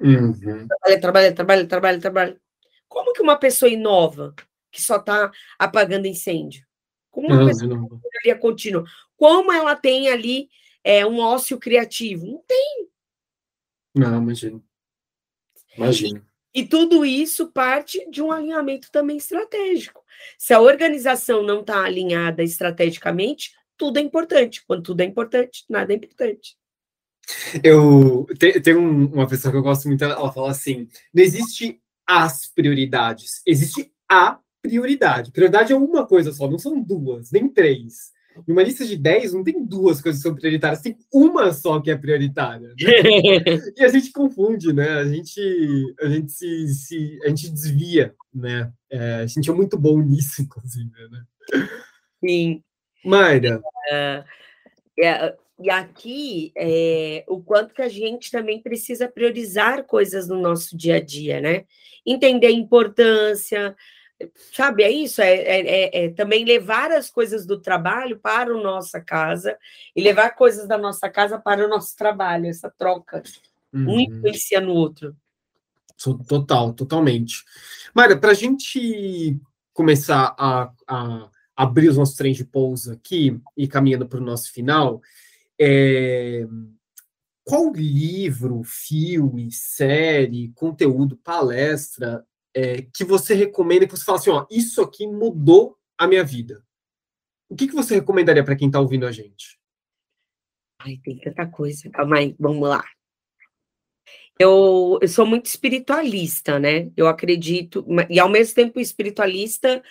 Uhum. Trabalha, trabalha, trabalha, trabalha, trabalha. Como que uma pessoa inova que só está apagando incêndio? Como uma pessoa tem contínua? Como ela tem ali é, um ócio criativo. Não tem. Não, imagino. Imagino. E, e tudo isso parte de um alinhamento também estratégico. Se a organização não está alinhada estrategicamente, tudo é importante. Quando tudo é importante, nada é importante. Eu tenho tem uma pessoa que eu gosto muito, ela fala assim: não existe as prioridades, existe a prioridade. Prioridade é uma coisa só, não são duas, nem três. Em uma lista de 10, não tem duas coisas que são prioritárias, tem uma só que é prioritária. Né? e a gente confunde, né? A gente, a gente se, se a gente desvia, né? É, a gente é muito bom nisso, inclusive, né? Sim. Mayra. Uh, é, e aqui, é, o quanto que a gente também precisa priorizar coisas no nosso dia a dia, né? Entender a importância, Sabe, é isso, é, é, é, é, também levar as coisas do trabalho para a nossa casa e levar coisas da nossa casa para o nosso trabalho, essa troca, uhum. um influencia no outro. Total, totalmente. Mara, para a gente começar a, a, abrir os nossos trens de pouso aqui e caminhando para o nosso final, é, qual livro, filme, série, conteúdo, palestra é, que você recomenda, que você fala assim, ó, isso aqui mudou a minha vida? O que, que você recomendaria para quem está ouvindo a gente? Ai, tem tanta coisa. Calma aí, vamos lá. Eu, eu sou muito espiritualista, né? Eu acredito, e ao mesmo tempo espiritualista,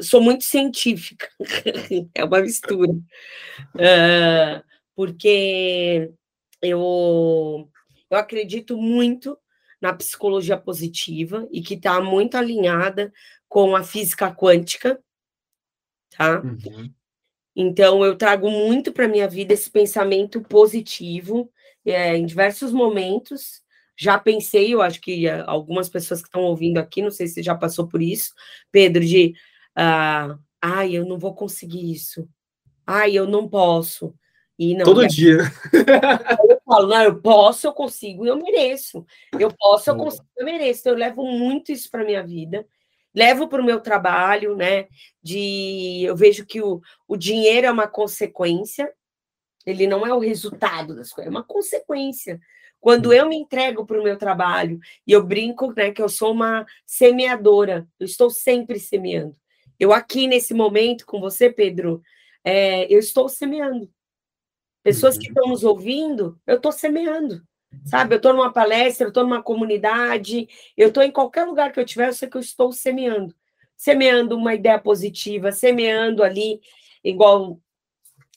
sou muito científica. é uma mistura. Uh, porque eu, eu acredito muito na psicologia positiva e que está muito alinhada com a física quântica, tá? Uhum. Então, eu trago muito para minha vida esse pensamento positivo é, em diversos momentos. Já pensei, eu acho que eh, algumas pessoas que estão ouvindo aqui, não sei se já passou por isso, Pedro, de uh, ai, eu não vou conseguir isso. Ai, eu não posso. E não, Todo dia. Eu falo, não, eu posso, eu consigo e eu mereço. Eu posso, eu consigo, eu mereço. Então, eu levo muito isso para minha vida. Levo para o meu trabalho, né? De eu vejo que o, o dinheiro é uma consequência, ele não é o resultado das coisas, é uma consequência. Quando eu me entrego para o meu trabalho e eu brinco, né, que eu sou uma semeadora, eu estou sempre semeando. Eu aqui nesse momento com você, Pedro, é, eu estou semeando Pessoas uhum. que estão nos ouvindo, eu estou semeando. Sabe, eu estou numa palestra, eu estou numa comunidade, eu estou em qualquer lugar que eu tiver, eu sei que eu estou semeando. Semeando uma ideia positiva, semeando ali, igual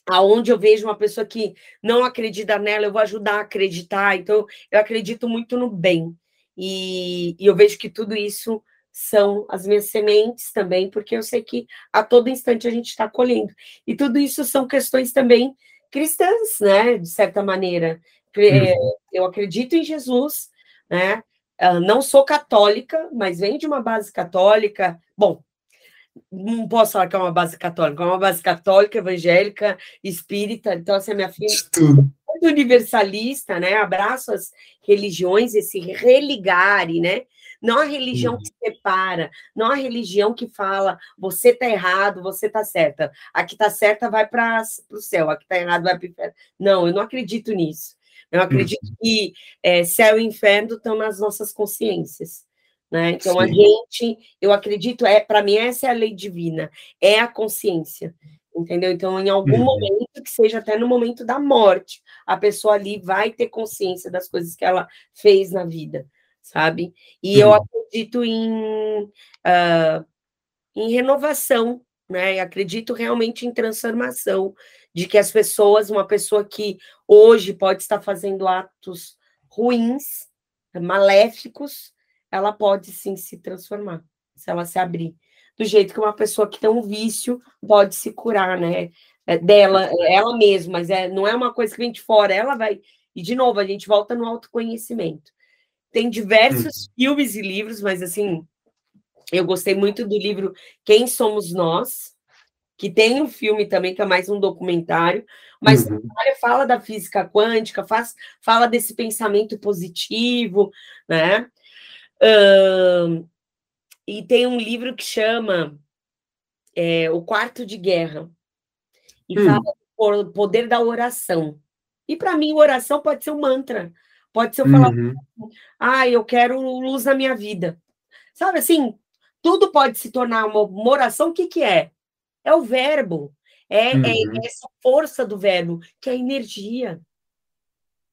aonde eu vejo uma pessoa que não acredita nela, eu vou ajudar a acreditar. Então, eu acredito muito no bem. E, e, eu vejo que tudo isso são as minhas sementes também, porque eu sei que a todo instante a gente está colhendo. E tudo isso são questões também cristãs, né? De certa maneira. Uhum. Eu acredito em Jesus, né? Não sou católica, mas venho de uma base católica. Bom, não posso falar que é uma base católica, é uma base católica, evangélica, espírita, então assim, a minha filha é muito universalista, né? Abraço as religiões, esse religare, né? Não a religião que separa, não a religião que fala você está errado, você está certa. A que está certa vai para o céu, a que está errado vai para o inferno. Não, eu não acredito nisso. Eu acredito uhum. que é, céu e inferno estão nas nossas consciências. Né? Então, Sim. a gente, eu acredito, é para mim, essa é a lei divina, é a consciência. Entendeu? Então, em algum uhum. momento, que seja até no momento da morte, a pessoa ali vai ter consciência das coisas que ela fez na vida, sabe? E uhum. eu acredito em, uh, em renovação, né? Eu acredito realmente em transformação de que as pessoas, uma pessoa que hoje pode estar fazendo atos ruins, maléficos, ela pode sim se transformar, se ela se abrir. Do jeito que uma pessoa que tem um vício pode se curar, né? É dela, ela mesma, mas é, não é uma coisa que vem de fora, ela vai. E, de novo, a gente volta no autoconhecimento. Tem diversos hum. filmes e livros, mas, assim, eu gostei muito do livro Quem Somos Nós, que tem um filme também, que é mais um documentário, mas uhum. fala da física quântica, faz, fala desse pensamento positivo, né? Uh, e tem um livro que chama é, O Quarto de Guerra, e hum. fala do poder da oração. E para mim, oração pode ser um mantra, pode ser eu falar, uhum. ah, eu quero luz na minha vida. Sabe assim, tudo pode se tornar uma, uma oração, o que, que é? É o verbo. É, é, uhum. é essa força do verbo, que é a energia.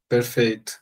Perfeito.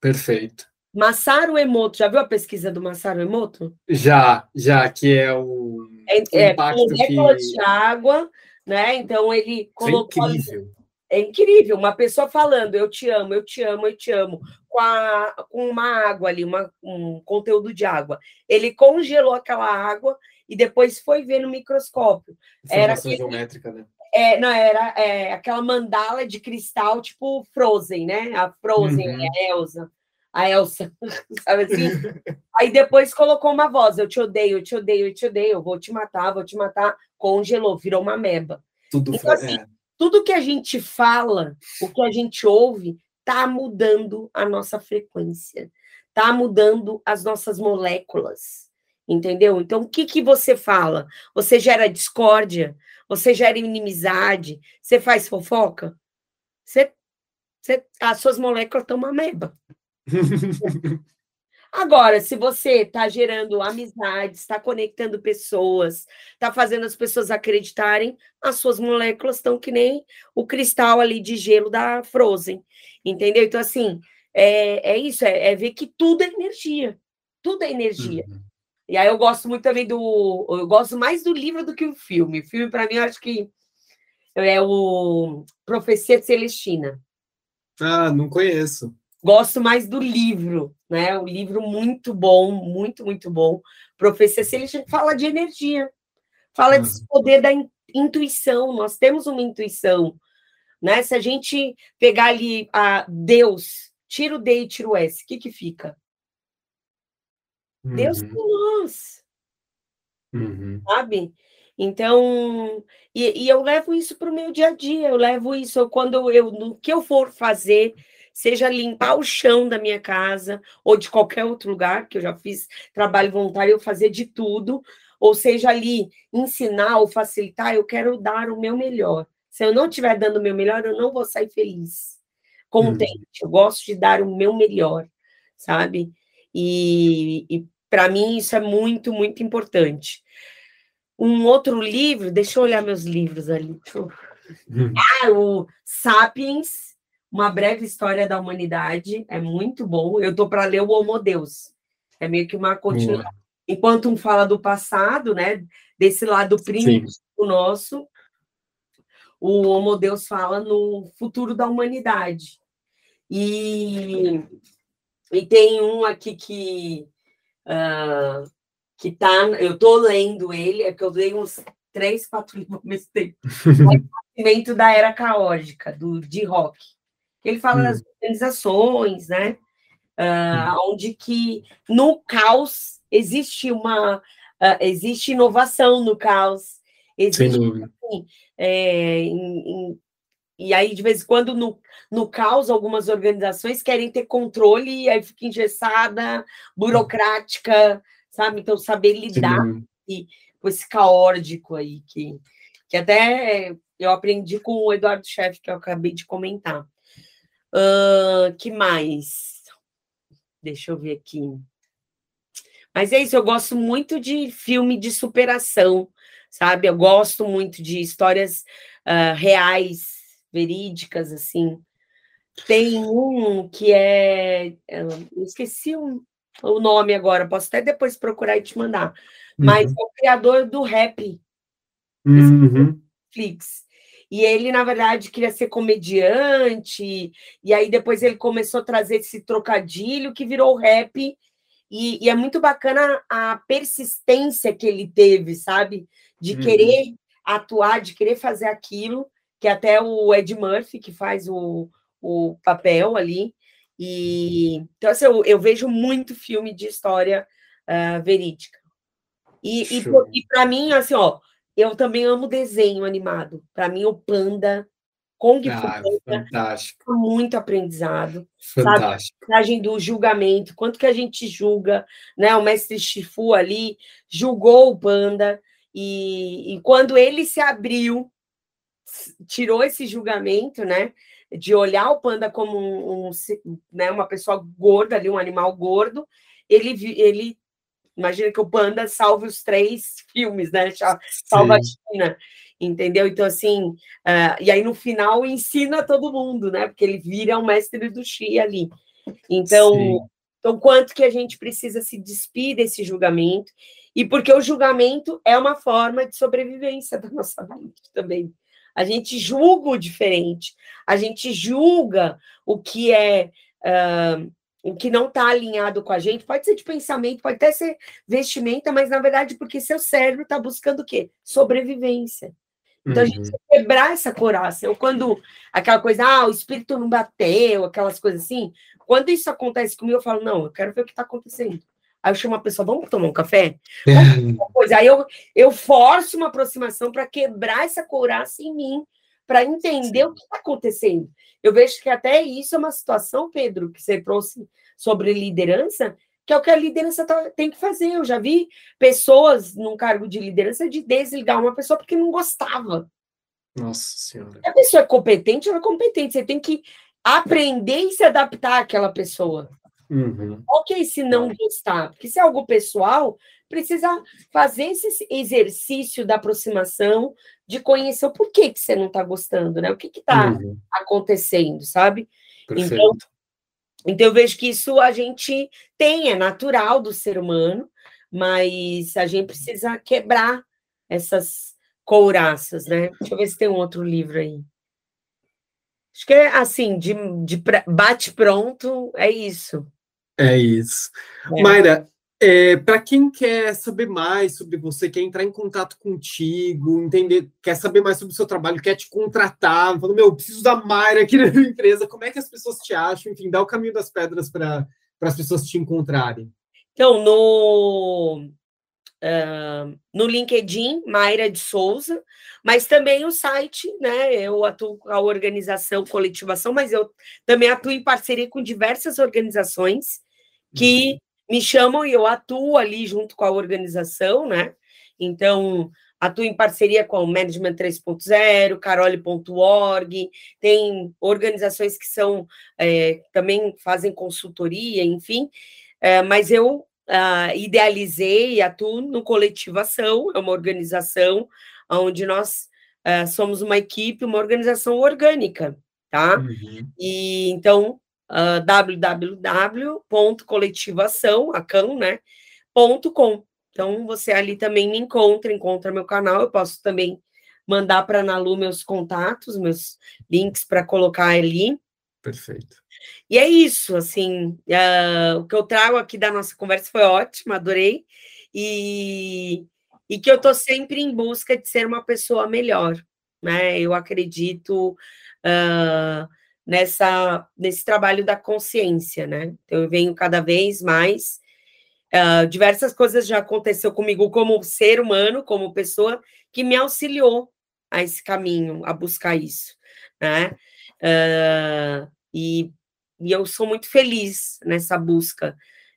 Perfeito. Masaru Emoto, já viu a pesquisa do Masaru Emoto? Já, já, que é o, é, o é, impacto que... de água, né? Então ele colocou... É incrível. É incrível, uma pessoa falando, eu te amo, eu te amo, eu te amo, com, a, com uma água ali, uma, um conteúdo de água. Ele congelou aquela água e depois foi ver no microscópio. Era aquele, geométrica, né? É, não, era é, aquela mandala de cristal, tipo Frozen, né? A Frozen, uhum. a Elsa. A Elsa, sabe assim? Aí depois colocou uma voz: Eu te odeio, eu te odeio, eu te odeio, eu vou te matar, vou te matar. Congelou, virou uma meba. Tudo então, assim, é. Tudo que a gente fala, o que a gente ouve, tá mudando a nossa frequência, tá mudando as nossas moléculas entendeu? Então, o que, que você fala? Você gera discórdia? Você gera inimizade? Você faz fofoca? Você, você, as suas moléculas estão uma meba. Agora, se você está gerando amizades, está conectando pessoas, está fazendo as pessoas acreditarem, as suas moléculas estão que nem o cristal ali de gelo da Frozen, entendeu? Então, assim, é, é isso, é, é ver que tudo é energia, tudo é energia. Uhum. E aí eu gosto muito também do. Eu gosto mais do livro do que o filme. O filme, para mim, eu acho que é o Profecia Celestina. Ah, não conheço. Gosto mais do livro, né? O livro muito bom, muito, muito bom. Profecia Celestina fala de energia, fala uhum. desse poder da intuição. Nós temos uma intuição, né? Se a gente pegar ali a Deus, tira o D e tira o S, o que que fica? Uhum. Deus com nós. Uhum. Sabe? Então, e, e, eu levo isso para o meu dia a dia, eu levo isso quando eu, no que eu for fazer, seja limpar o chão da minha casa ou de qualquer outro lugar, que eu já fiz trabalho voluntário, eu fazer de tudo, ou seja ali ensinar ou facilitar, eu quero dar o meu melhor. Se eu não estiver dando o meu melhor, eu não vou sair feliz, contente. Uhum. Eu gosto de dar o meu melhor, sabe? E, e para mim isso é muito, muito importante. Um outro livro, deixa eu olhar meus livros ali. Hum. Ah, o Sapiens, uma breve história da humanidade, é muito bom. Eu tô para ler o Homo Deus. É meio que uma continuação. Enquanto um fala do passado, né, desse lado primitivo nosso, o Homo Deus fala no futuro da humanidade. E, e tem um aqui que uh, que tá, eu tô lendo ele, é que eu leio uns três, quatro livros ao mesmo tempo. o da Era Caótica, do de Rock. Ele fala hum. das organizações, né? Uh, hum. Onde que no caos existe uma uh, existe inovação no caos. Existe, Sem dúvida. Assim, é, em, em, e aí, de vez em quando, no, no caos, algumas organizações querem ter controle e aí fica engessada, burocrática, sabe? Então, saber lidar e, com esse caótico aí, que, que até eu aprendi com o Eduardo Chefe, que eu acabei de comentar. Uh, que mais? Deixa eu ver aqui. Mas é isso, eu gosto muito de filme de superação, sabe? Eu gosto muito de histórias uh, reais, verídicas, assim. Tem um que é. Eu esqueci o, o nome agora, posso até depois procurar e te mandar. Mas uhum. é o criador do rap. Uhum. Netflix. E ele, na verdade, queria ser comediante, e aí depois ele começou a trazer esse trocadilho que virou rap. E, e é muito bacana a persistência que ele teve, sabe? De uhum. querer atuar, de querer fazer aquilo que até o Ed Murphy, que faz o, o papel ali. E então, assim, eu, eu vejo muito filme de história uh, verídica. E, e, e para mim, assim, ó, eu também amo desenho animado. Para mim, o Panda, Kung Fu ah, Panda, fantástico. muito aprendizado. Fantástico. Sabe? A imagem do julgamento, quanto que a gente julga, né? O mestre Shifu ali julgou o Panda, e, e quando ele se abriu tirou esse julgamento, né? De olhar o panda como um, um né, uma pessoa gorda ali, um animal gordo. Ele, ele imagina que o panda salve os três filmes, né? Salva Sim. a China, entendeu? Então, assim, uh, e aí no final ensina todo mundo, né? Porque ele vira o mestre do Xi ali. Então, então, quanto que a gente precisa se despir desse julgamento? E porque o julgamento é uma forma de sobrevivência da nossa mente também a gente julga o diferente, a gente julga o que é. Uh, o que não está alinhado com a gente, pode ser de pensamento, pode até ser vestimenta, mas na verdade, porque seu cérebro está buscando o quê? Sobrevivência. Então, uhum. a gente uhum. quebrar essa coraça. Eu, quando aquela coisa, ah, o espírito não bateu, aquelas coisas assim, quando isso acontece comigo, eu falo, não, eu quero ver o que está acontecendo. Aí eu chamo a pessoa, vamos tomar um café? Coisa. Aí eu, eu forço uma aproximação para quebrar essa couraça em mim, para entender Sim. o que está acontecendo. Eu vejo que até isso é uma situação, Pedro, que você trouxe sobre liderança, que é o que a liderança tá, tem que fazer. Eu já vi pessoas num cargo de liderança de desligar uma pessoa porque não gostava. Nossa Senhora. A pessoa é competente, ela é competente. Você tem que aprender e se adaptar àquela pessoa. Uhum. Ok, se não gostar, porque se é algo pessoal, precisa fazer esse exercício da aproximação, de conhecer o porquê que você não está gostando, né? O que está uhum. acontecendo, sabe? Então, então, eu vejo que isso a gente tem, é natural do ser humano, mas a gente precisa quebrar essas couraças, né? Deixa eu ver se tem um outro livro aí. Acho que é assim, de, de bate pronto, é isso. É isso. É. Mayra, é, para quem quer saber mais sobre você, quer entrar em contato contigo, entender, quer saber mais sobre o seu trabalho, quer te contratar, falando, meu, preciso da Mayra aqui na minha empresa, como é que as pessoas te acham? Enfim, dá o caminho das pedras para as pessoas te encontrarem. Então, no, uh, no LinkedIn, Mayra de Souza, mas também o site, né? Eu atuo com a organização Coletivação, mas eu também atuo em parceria com diversas organizações que uhum. Me chamam e eu atuo ali junto com a organização, né? Então, atuo em parceria com o Management 3.0, carole.org, tem organizações que são é, também fazem consultoria, enfim, é, mas eu uh, idealizei e atuo no Coletivação, é uma organização onde nós uh, somos uma equipe, uma organização orgânica, tá? Uhum. E então, uh, né? Ponto com. Então, você ali também me encontra, encontra meu canal. Eu posso também mandar para a Nalu meus contatos, meus links para colocar ali. Perfeito. E é isso, assim, uh, o que eu trago aqui da nossa conversa foi ótimo, adorei, e, e que eu estou sempre em busca de ser uma pessoa melhor, né? Eu acredito uh, nessa, nesse trabalho da consciência, né? Então, eu venho cada vez mais. Uh, diversas coisas já aconteceu comigo como ser humano, como pessoa, que me auxiliou a esse caminho, a buscar isso, né? Uh, e, e eu sou muito feliz nessa busca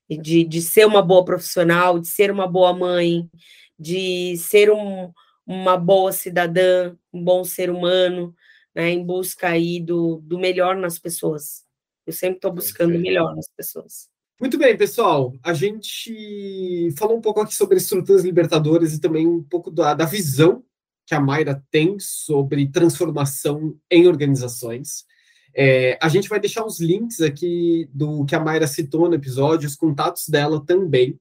de, de ser uma boa profissional, de ser uma boa mãe, de ser um, uma boa cidadã, um bom ser humano, né, em busca aí do, do melhor nas pessoas. Eu sempre estou buscando o melhor nas pessoas. Muito bem, pessoal. A gente falou um pouco aqui sobre estruturas libertadoras e também um pouco da, da visão que a Mayra tem sobre transformação em organizações. É, a gente vai deixar os links aqui do que a Mayra citou no episódio, os contatos dela também.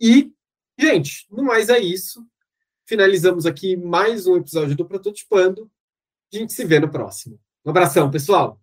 E, gente, no mais é isso. Finalizamos aqui mais um episódio do Prototipando. A gente se vê no próximo. Um abração, pessoal!